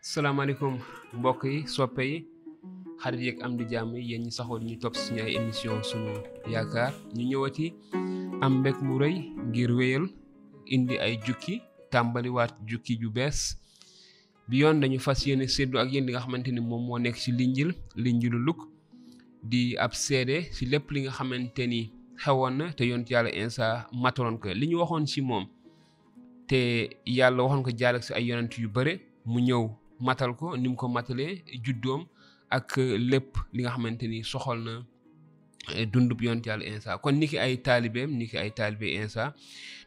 salaamaaleykum mbokk yi soppe yi xarit yeeg am di jàmm yéen ñi saxoon ñu topp suñu ay émission suñu yaakaar ñu ñëwati am mbég mu rëy ngir wéyal indi ay jukki tàmbaliwaat jukki ju bees bi yoon dañu fas yéene séddu ak yéen li nga xamante ni moom moo nekk ci linjil linjilu luk di ab seede ci lépp li nga xamante ni xewoon na te yonent yàlla insa mataloon ko li ñu waxoon ci moom te yàlla waxoon ko jaal ak si ay yonent yu bare mu ñëw matal ko ni mu ko matalee juddoom ak lépp li nga xamante ni soxal na eh, dundub yonent yàlla insa kon ni ki ay taalibeem ni ki ay taalibe insa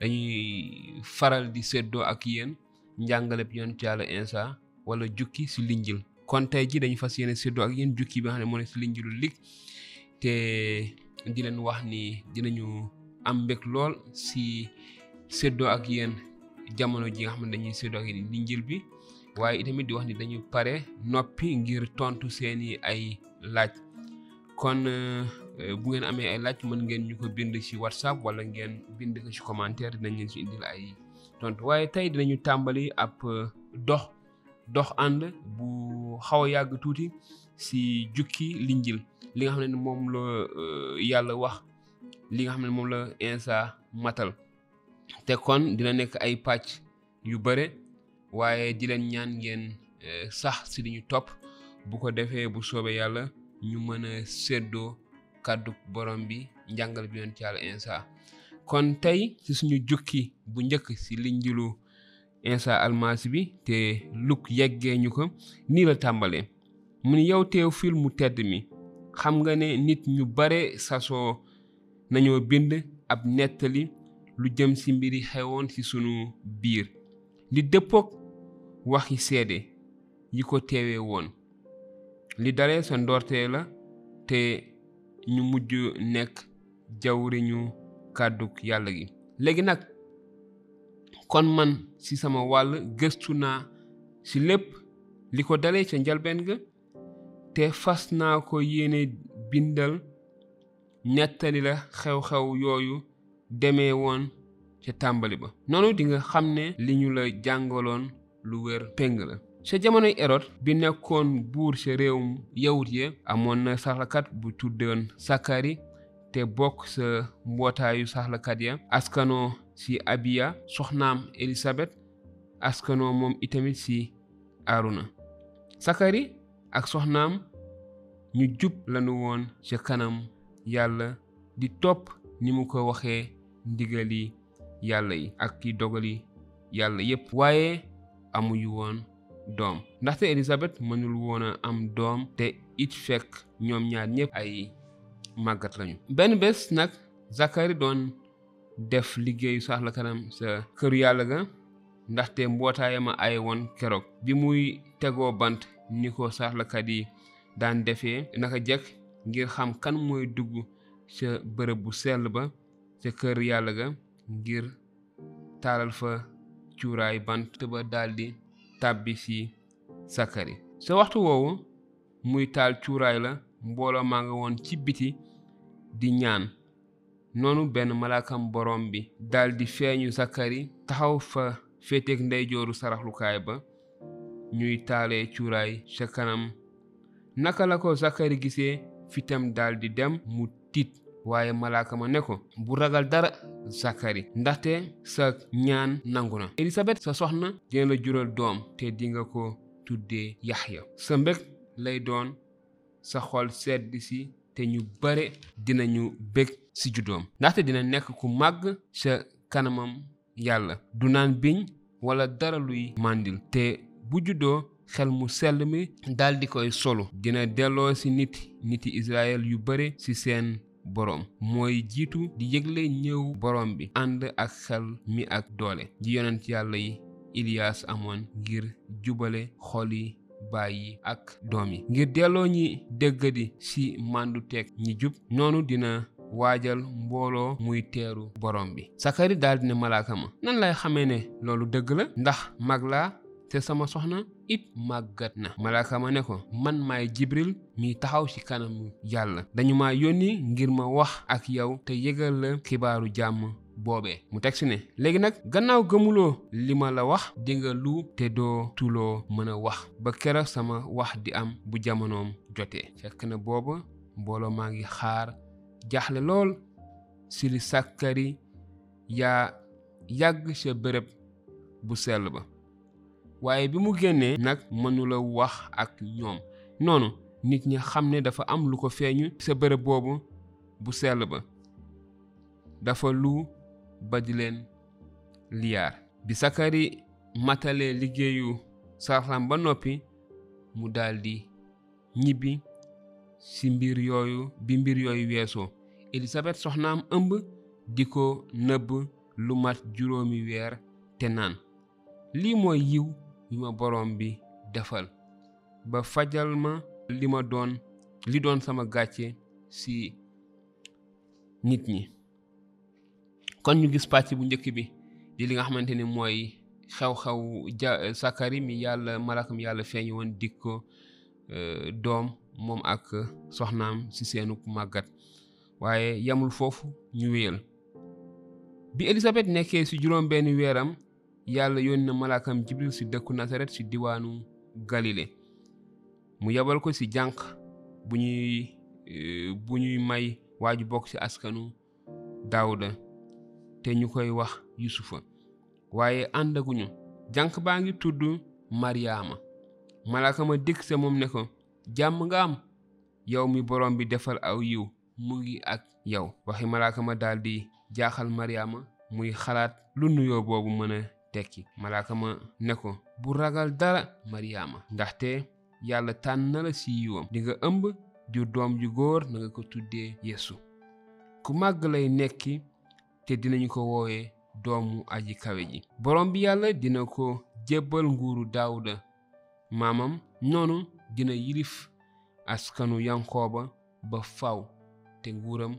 dañuy faral di séddoo ak yéen njàngaleb yonent yàlla insa wala jukki si linjil kon tey ji dañu fas yéene séddoo ak yéen jukki bi nga xam ne moo ne si linjilu lig te di leen wax ni dinañu am mbég lool si séddoo ak yéen jamono ji nga xam ne dañuy séddoo ak yéen linjil bi waaye itamit di wax ni dañu pare noppi ngir tontu seeni ay laaj kon euh, euh, bu ngeen amee ay laaj mën ngeen ñu ko bind ci whatsapp wala ngeen bind ko ci commentaire dinañ leen ci indil ay tontu waaye tey dinañu tàmbali ab euh, dox dox ànd bu xaw a yàgg tuuti si jukki linjil li nga xam ne moom la euh, yàlla wax li nga xam ne moom la insa matal te kon dina nekk ay pàcc yu bare waaye di leen ñaan ngeen euh, sax si li ñu topp bu ko defee bu soobee yàlla ñu mën a séddoo kàddu borom bi njàngal bi yonent yàlla Insa kon tey ci suñu jukki bu njëkk ci linjilu Insa almasi bi te Luk yeggee ñu ko nii la tàmbalee mu ni yow teew fil mu tedd mi xam nga ne nit ñu bare sasoo nañoo bind ab nettali lu jëm ci mbiri xewoon ci sunu biir li dëppook waxi seede yi ko teewee woon li dalee sa ndoortee la te ñu mujj nekk jawriñu kàddug yàlla gi léegi nag kon man ci sama wàll gëstu naa ci lépp li ko dalee ca njalbeen ga te fas naa ko yéene bindal nettali la xew-xew yooyu demee woon ca tàmbali ba noonu di nga xam ne li ñu la jàngaloon lu wér péng la ca jamonoy Hérode bi nekkoon buur ca réewum yawut ya amoon na saxlakat bu tuddoon Sakari te bokk sa mbootaayu saxlakat ya askanoo si Abiya soxnaam Elisabet askanoo moom itamit si Aruna Sakari ak soxnaam ñu jub lanu woon ca kanam yàlla di topp ni mu ko waxee ndigali yàlla yi ak ki dogali yàlla yépp waaye amuñu woon doom ndaxte Elisabeth mënul woon a am doom te it fekk ñoom ñaar ñépp ay màggat lañu benn bés nag Zakari doon def liggéeyu saaxla kanam sa këru yàlla ga ndaxte mbootaayam a ay woon keroog bi muy tegoo bant ni ko sarlakat yi daan defee naka jekk ngir xam kan mooy dugg ca bërëb bu sell ba ca kër yàlla ga ngir taalal fa cuuraay bant ba daldi tàbbi ci sakari sa waxtu woowu muy taal cuuraay la mbooloo maa nga woon ci biti di ñaan noonu benn malaakam boroom bi daldi feeñu Sakari taxaw fa féeteeg ndeyjooru saraxlukaay ba ñuy taalee cuuraay ca kanam naka la ko Sakari gisee fitam daldi dem mu tiit waaye malaaka ma ne ko bu ragal dara Sakari ndaxte sa ñaan nangu na Elisabet sa soxna dina la jural doom te dinga ko tuddee Yaxya sa mbég lay doon sa xol sedd si te ñu bare dinañu bég si juddoom ndaxte dina nekk ku màgg sa kanamam yàlla du naan biñ wala dara luy màndil te bu juddoo xel mu sell mi daldi koy solu dina delloo si nit niti Israël yu bare si seen boroom mooy jiitu di yëgle ñëw boroom bi ànd ak xel mi ak doole ji yonent yàlla yi Ilias amoon ngir jubale xol yi baay yi ak doom yi ngir delloo ñi déggadi ci màndu teeg ñi jub noonu dina waajal mbooloo muy teeru boroom bi sakari daldi ne malaaka ma nan lay xamee ne loolu dëgg la ndax mag laa te sama soxna it màggat na malaaka ma ne ko man maay jibril mi taxaw ci kanamu yàlla dañu ma yónni ngir ma wax ak yow te yëgal la xibaaru jàmm boobee mu teg si ne léegi nag gannaaw gëmuloo li ma la wax di nga lu te doo tuloo mën a wax ba kera sama wax di am bu jamonoom jotee fekk na booba mbooloo maa ngi xaar jaaxle lool si li sàkkari yaa yàgg sa bërëb bu sell ba waaye bi mu génnee nag mënula wax ak ñoom noonu nit ñi xam ne dafa am lu ko feeñu sa bërëb boobu bu sell ba dafa lu ba di leen liyaar bi sakari matalee liggéeyu saraxlam ba noppi mu daldi ñibbi ci mbir yooyu bi mbir yooyu weesoo elisabet soxnaam ëmb di ko nëbb lu mat juróomi weer te naan lii mooy yiw bi ma boroom bi defal ba fajal ma li ma doon li doon sama gàcce ci nit ñi kon ñu gis pàcc bu njëkk bi di li nga xamante ni mooy xew-xew ja Sakari mi yàlla malaka mi yàlla feeñu woon dik ko euh, doom moom ak soxnaam ci seenuk màggat waaye yamul foofu ñu wéyal bi Elisabet nekkee ci juróom benn weeram yàlla yónni na malaakam jibril ci dëkku nasaret ci diwaanu galile mu yabal ko ci jànq bu ñuy eh, bu ñuy may waaju bokk ci askanu daawuda te ñu koy wax yusufa waaye àndaguñu jànq baa ngi tudd maryaama malaaka ma dikk sa moom ne ko jàmm nga am yow mi borom bi defal aw yiw mu ngi ak yow waxi malaaka ma daldi jaaxal maryaama muy xalaat lu nuyoo boobu mën a tekki malaaka ma ne ko bu ragal dara maryaama ndaxte yàlla tànn na la ci yiwam di nga ëmb jur doom ju góor na nga ko tuddee yeesu ku màgg lay nekki te dinañu ko woowee doomu aji kawe ji borom bi yàlla dina ko jébbal nguuru daawuda maamam noonu dina yilif askanu yankooba ba faw te nguuram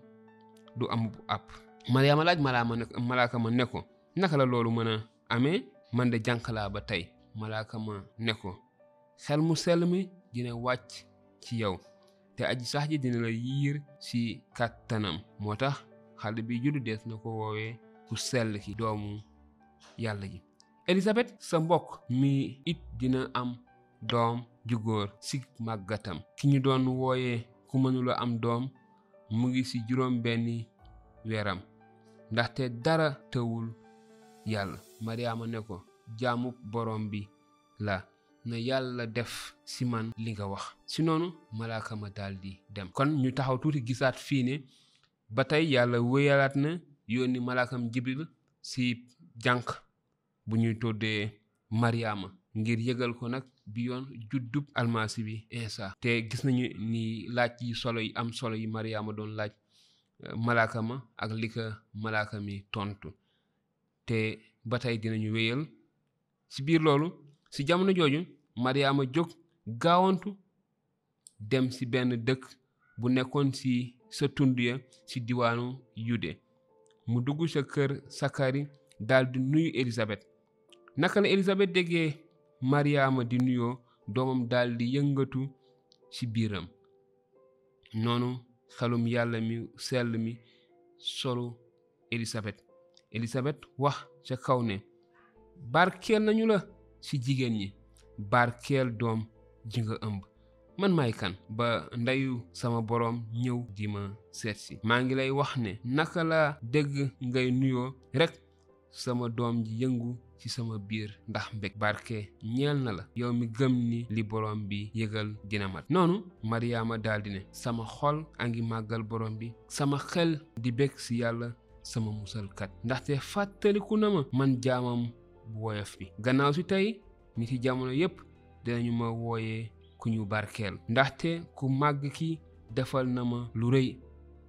du am bu àpp maryaama laaj malaama ne malaaka ma ne ko naka la loolu mën a amee man de jànq laa ba tey malaaka ma ne ko xel mu sell mi dina wàcc ci yow te aji sax ji dina la yiir ci kàttanam moo tax xale bi juddu dees na ko woowee ku sell ki doomu yàlla ji Elisabet sa mbokk mi it dina am doom ju góor ci màggatam ki ñu doon wooye ku mënula am doom mu ngi ci juróom benni weeram ndaxte dara tëwul yàlla Mariama ne ko jaamub borom bi la na yàlla def ci man li nga wax ci noonu malaaka ma daldi dem kon ñu taxaw tuuti gisaat fii ne ba tey yàlla wéyalaat na yónni malaakam jibril si jànq bu ñuy tuddee mariama ngir yëgal ko nag bi yoon juddub almasi bi insa te gis nañu ni laaj yi solo yi am solo yi mariama doon laaj eh, malaaka ma ak li ko malaaka mi tontu te ba tey dinañu wéyal si biir loolu si jamono jooju mariama jóg gaawantu dem ci benn dëkk bu nekkoon ci sa tund ya ci diwaanu yude mu dugg sa kër sakari daldi nuyu elisabet naka la elisabet déggee maryaama di nuyoo doomam daldi yëngatu ci biiram noonu xelum yàlla mi sell mi solu Elisabet Elisabet wax ca kaw ne barkeel nañu la ci jigéen ñi barkeel doom ji nga ëmb man maay kan ba ndeyu sama boroom ñëw di ma seet si maa ngi lay wax ne naka la dégg ngay nuyoo rekk sama doom ji yëngu ci sama biir ndax mbég barke ñeel na la yow mi gëm ni li borom bi yëgal dina mat noonu Mariama daldi ne sama xol a ngi màggal borom bi sama xel di bég ci yàlla sama musalkat ndaxte fàttaliku na ma man jaamam bu woyof bi gannaaw si tey ñi ci jamono yépp dinañu ma wooyee ku ñu barkeel ndaxte ku màgg ki defal na ma lu rëy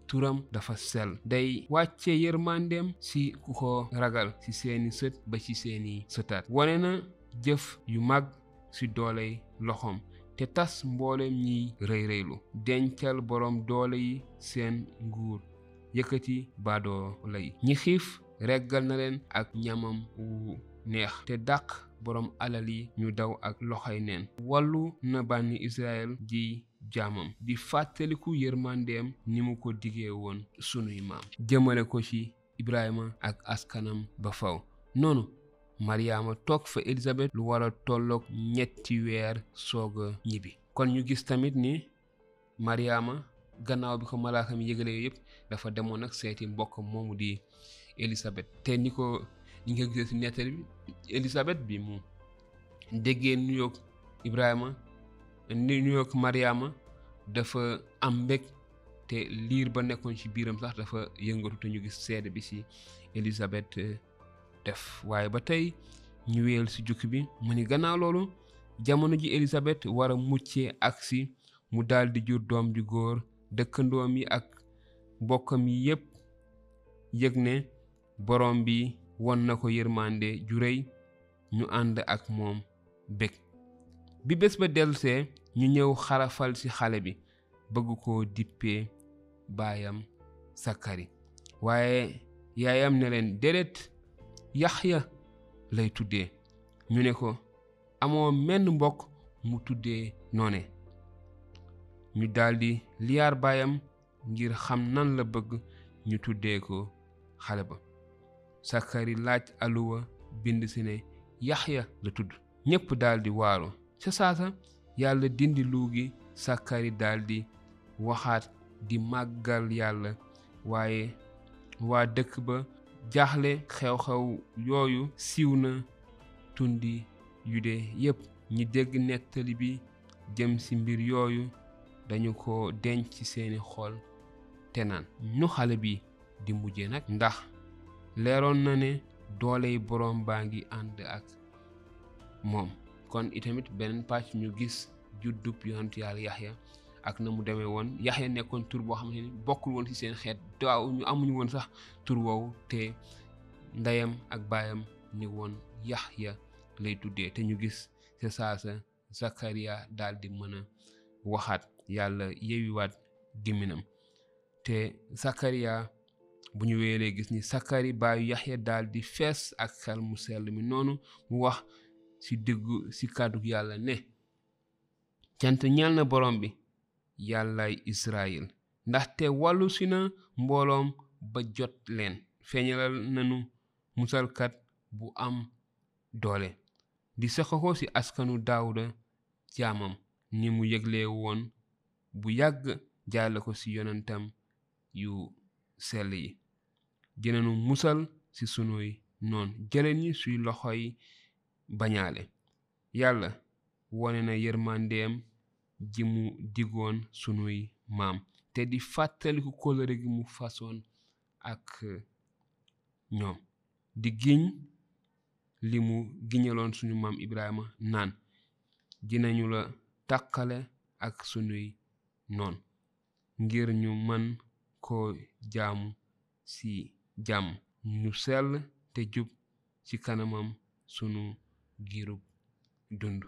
turam dafa sell day wàcce yërmandeem si ku ko ragal si seeni sët ba ci seeni sëtaat wone na jëf yu mag si dooley loxoom te tas mboolem ñiy rëy rëylu dencal boroom doole yi seen nguur yëkkati baadoo lay ñi xiif reggal na leen ak ñamam wu neex te dàq boroom alal yi ñu daw ak loxoy neen wallu na bànni Israël ji jaamam di fàttaliku yërmandeem ni mu ko digee woon sunuy maam jëmale ko ci Ibrahima ak askanam ba faw noonu Mariama toog fa Élisabeth lu war a tolloog ñetti weer soog a ñibbi kon ñu gis tamit ni Mariama gannaaw bi ko malaaka mi yëgalee yëpp dafa demoon nag seeti mbokk moomu di Élisabeth te ni ko ni nga gisee si nettali bi Élisabeth bi mu déggee nuyoog Ibrahima nuyoog Mariama dafa am mbég te liir ba nekkoon ci biiram sax dafa yëngatu te ñu gis seede bi ci Élisabeth euh, def waaye ba tey ñu wéyal ci jukki bi mu ni gannaaw loolu jamono ji Élisabeth war a muccee agsi mu daldi jur doom ju góor dëkkandoom yi ak bokkam yi yépp yëg ne borom bi won na ko yërmande ju réy ñu ànd ak moom bég bi bés ba dellusee ñu ñëw xarafal ci xale bi bëgg ko dippee baayam Sakari waaye yaayam ne leen déedéet Yaxya lay tuddee ñu ne ko amoo menn mbokk mu tuddee noone ñu daldi liyaar baayam ngir xam nan la bëgg ñu tuddee ko xale ba Sakari laaj aluwa bind si ne Yaxya la tudd ñépp daldi waaru ca saasa yàlla dindi luu gi Sakari daldi waxaat di màggal yàlla waaye waa dëkk ba jaaxle xew-xew yooyu siiw na tundi yude yépp ñi dégg nettali bi jëm ci mbir yooyu dañu ko denc ci seeni xol te naan nu xale bi di mujje nag ndax leeroon na ne dooley boroom baa ngi ànd ak moom kon itamit beneen pàcc ñu gis juddub yonent yàlla yaxya ak na mu demee woon yaxya nekkoon tur boo xamante ni bokkul woon ci seen xeet daaw ñu amuñu woon sax tur woowu te ndeyam ak baayam ni woon yaxya lay tuddee te ñu gis sa saasa Zakaria daal di mën a waxaat yàlla yewiwaat gémminam te Zakaria bu ñu wéeree gis ni Sakari baayu Yaxya daal di fees ak xel mu sell mi noonu mu wax ci diggu ci kàddu yàlla ne cant ñeel na borom bi yàllaay Israayil ndaxte wàllu si na mbooloom ba jot leen feeñalal nanu musalkat bu am doole di saxaxoo ci askanu daawuda jaamam ni mu yëglee woon bu yàgg jaarle ko ci yonentam yu sell yi dinanu musal ci sunuy noon jële ñi suy loxoy bañaale yàlla wone na yërmandeem ji mu digoon sunuy maam te di fàttaliku kóllëre gi mu fasoon ak ñoom di giñ li mu giñaloon suñu maam Ibrahima naan dinañu la tàqale ak sunuy noon ngir ñu man koo jaamu ci jàmm ñu sell te jub ci kanamam sunu giirub dund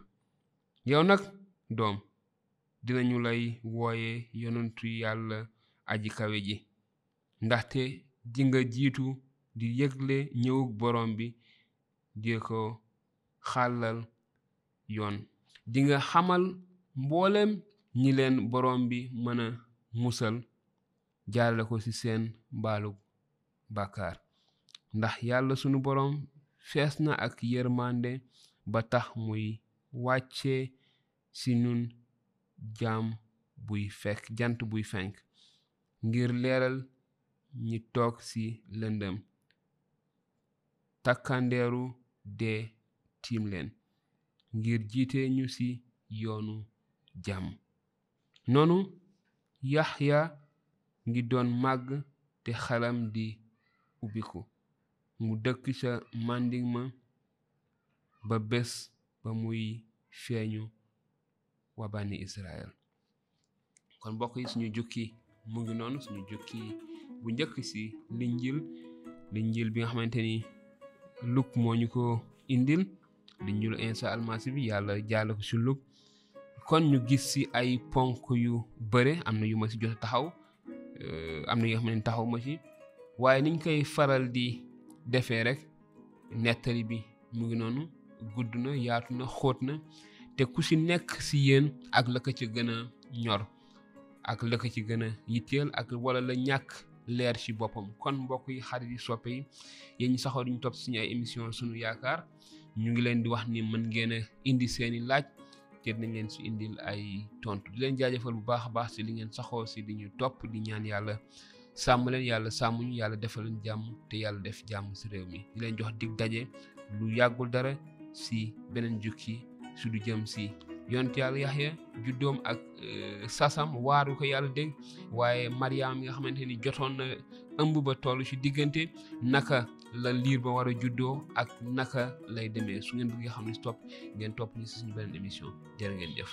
yow nag doom dinañu lay wooye yonentu yàlla aji kawe ji ndaxte di nga jiitu di yëgle ñëwug boroom bi di ko xàllal yoon di nga xamal mboolem ñi leen boroom bi mën a musal jaarale ko ci seen mbaalu bàkkaar ndax yàlla sunu boroom fees na ak yërmande ba tax muy wàcce ci nun jaam buy fekk jant buy fenk ngir leeral ñi toog ci lëndëm takkandeeru dee tiim leen ngir jiite ñu ci yoonu jàmm noonu yaxya ngi doon màgg te xalam di ubbiku mu dëkk ca màndiŋ ma ba bés ba muy feeñu waa bànni Israël kon mbokk yi suñu jukki mu ngi noonu suñu jukki bu njëkk si linjil linjil bi nga xamante ni Luk moo ñu ko indil linjilu Insa almasi bi yàlla jaale ko si Luk kon ñu gis si ay ponk yu bëre am na yu ma si jot taxaw euh, am na yoo xam ne taxaw ma ci waaye niñ koy faral di defee rek nettali bi mu ngi noonu gudd na yaatu na xóot na te ku si nekk si yéen ak la ko ci gën a ñor ak la ko ci gën a yitteel ak wala la ñàkk leer ci boppam kon mbokk yi xarit yi soppe yi yéen ñi saxoo duñu topp suñu ay émission suñu yaakaar ñu ngi leen di wax ni mën ngeen a indi seeni laaj te nañ leen si indil ay tontu di leen jaajëfal bu baax a baax si li ngeen saxoo si di ñu topp di ñaan yàlla sàmm leen yàlla sàmm ñu yàlla defal leen jàmm te yàlla def jàmm si réew mi di leen jox dig daje lu yàggul dara si beneen jukki su du jëm si yonent yàlla yaxya juddoom ak euh, sasam waaru ko yàlla dégg waaye mariam yi nga xamante ni jotoon na ëmb ba toll ci diggante naka la liir ba war a juddoo ak naka lay demee su ngeen bëggee xam li si topp ngeen topp ñu si suñu beneen émission jërë ngeen jëf